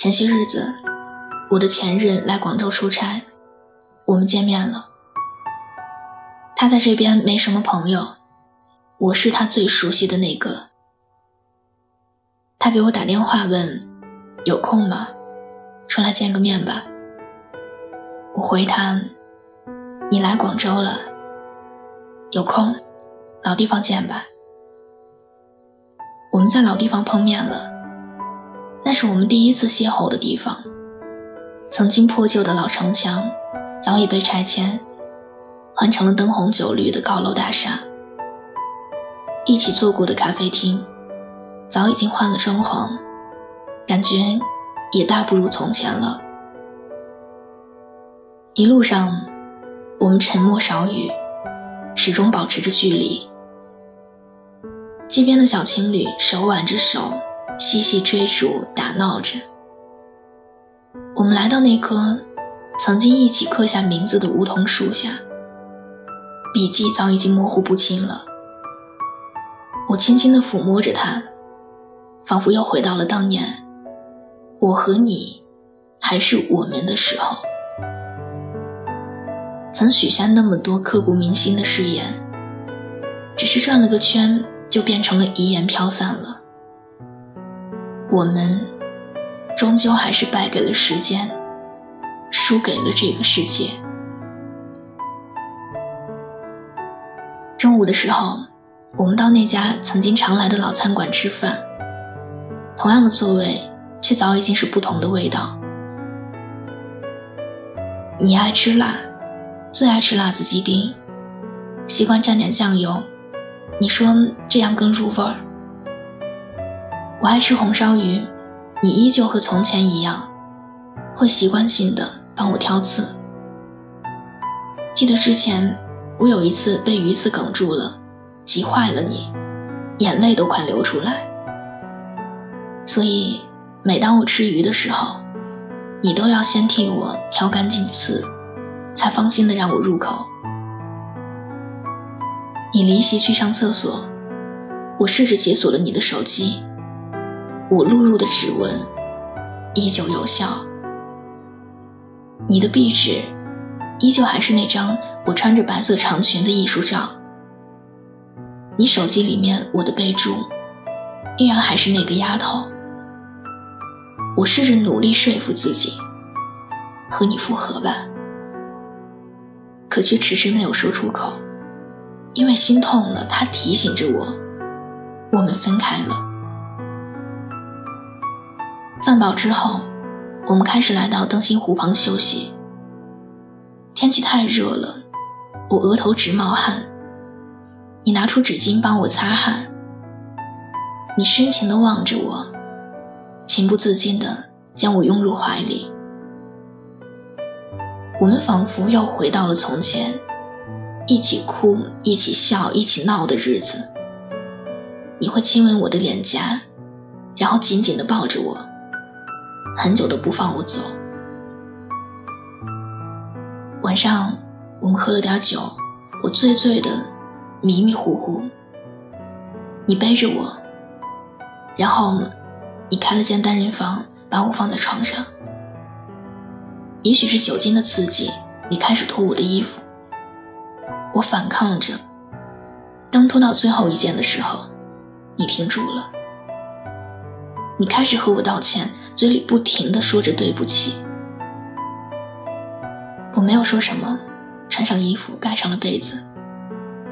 前些日子，我的前任来广州出差，我们见面了。他在这边没什么朋友，我是他最熟悉的那个。他给我打电话问：“有空吗？出来见个面吧。”我回他：“你来广州了，有空，老地方见吧。”我们在老地方碰面了。那是我们第一次邂逅的地方。曾经破旧的老城墙，早已被拆迁，换成了灯红酒绿的高楼大厦。一起坐过的咖啡厅，早已经换了装潢，感觉也大不如从前了。一路上，我们沉默少语，始终保持着距离。街边的小情侣手挽着手。嬉戏追逐，打闹着。我们来到那棵曾经一起刻下名字的梧桐树下，笔迹早已经模糊不清了。我轻轻地抚摸着它，仿佛又回到了当年，我和你还是我们的时候。曾许下那么多刻骨铭心的誓言，只是转了个圈，就变成了遗言飘散了。我们终究还是败给了时间，输给了这个世界。中午的时候，我们到那家曾经常来的老餐馆吃饭，同样的座位，却早已经是不同的味道。你爱吃辣，最爱吃辣子鸡丁，习惯蘸点酱油，你说这样更入味儿。我爱吃红烧鱼，你依旧和从前一样，会习惯性的帮我挑刺。记得之前我有一次被鱼刺哽住了，急坏了你，眼泪都快流出来。所以每当我吃鱼的时候，你都要先替我挑干净刺，才放心的让我入口。你离席去上厕所，我试着解锁了你的手机。我录入的指纹依旧有效，你的壁纸依旧还是那张我穿着白色长裙的艺术照，你手机里面我的备注依然还是那个丫头。我试着努力说服自己和你复合吧，可却迟迟没有说出口，因为心痛了。他提醒着我，我们分开了。饭饱之后，我们开始来到灯芯湖旁休息。天气太热了，我额头直冒汗。你拿出纸巾帮我擦汗。你深情地望着我，情不自禁地将我拥入怀里。我们仿佛又回到了从前，一起哭、一起笑、一起闹的日子。你会亲吻我的脸颊，然后紧紧地抱着我。很久都不放我走。晚上我们喝了点酒，我醉醉的，迷迷糊糊。你背着我，然后你开了间单人房，把我放在床上。也许是酒精的刺激，你开始脱我的衣服。我反抗着，当脱到最后一件的时候，你停住了。你开始和我道歉，嘴里不停的说着对不起。我没有说什么，穿上衣服，盖上了被子，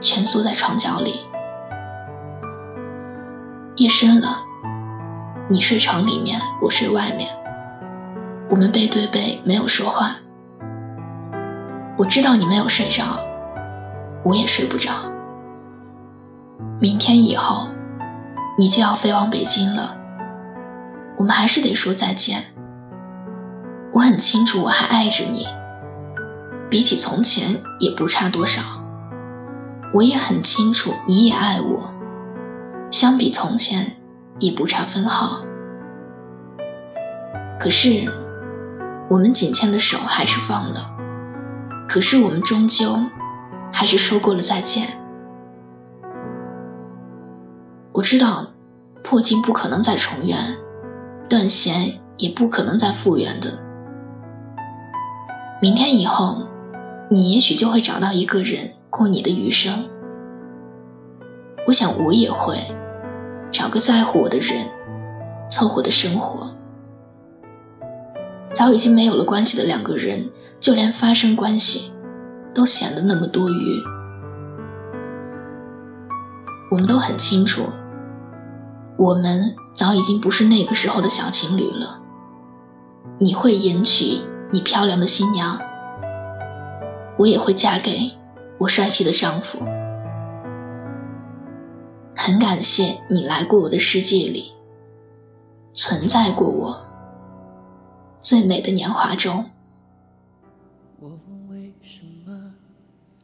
蜷缩在床角里。夜深了，你睡床里面，我睡外面，我们背对背，没有说话。我知道你没有睡着，我也睡不着。明天以后，你就要飞往北京了。我们还是得说再见。我很清楚，我还爱着你，比起从前也不差多少。我也很清楚，你也爱我，相比从前也不差分毫。可是，我们紧牵的手还是放了。可是，我们终究还是说过了再见。我知道，破镜不可能再重圆。断弦也不可能再复原的。明天以后，你也许就会找到一个人过你的余生。我想我也会找个在乎我的人，凑合的生活。早已经没有了关系的两个人，就连发生关系，都显得那么多余。我们都很清楚，我们早已经不是那个时候的小情侣了。你会迎娶你漂亮的新娘，我也会嫁给我帅气的丈夫。很感谢你来过我的世界里，存在过我最美的年华中。我问为什么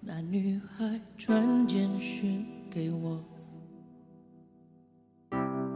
那女孩传简讯给我，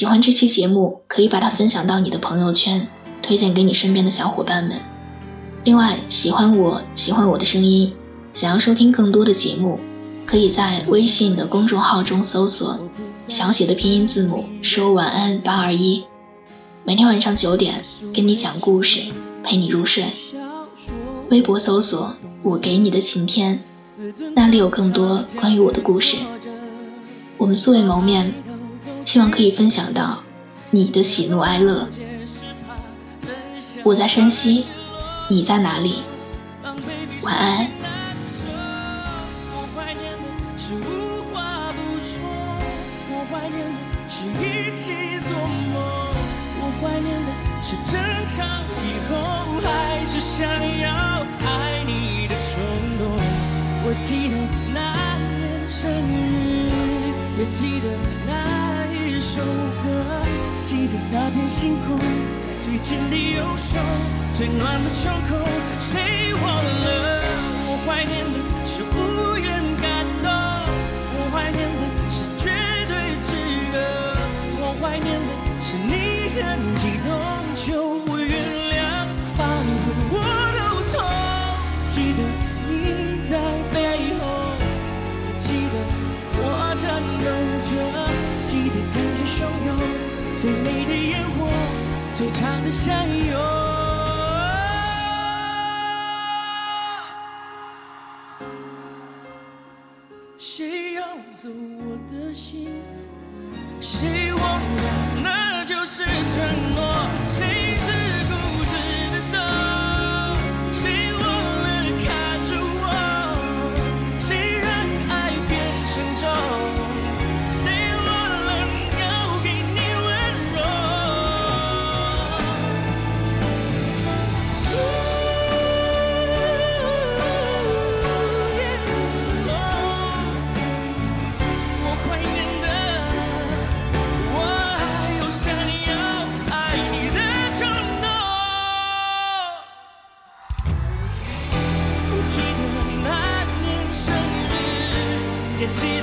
喜欢这期节目，可以把它分享到你的朋友圈，推荐给你身边的小伙伴们。另外，喜欢我喜欢我的声音，想要收听更多的节目。可以在微信的公众号中搜索小写的拼音字母说晚安八二一，每天晚上九点跟你讲故事，陪你入睡。微博搜索我给你的晴天，那里有更多关于我的故事。我们素未谋面，希望可以分享到你的喜怒哀乐。我在山西，你在哪里？晚安。是争吵以后，还是想要爱你的冲动？我记得那年生日，也记得首歌，记得那片星空，最紧的右手，最暖的胸口，谁忘了？我怀念的是无言感就 It's easy.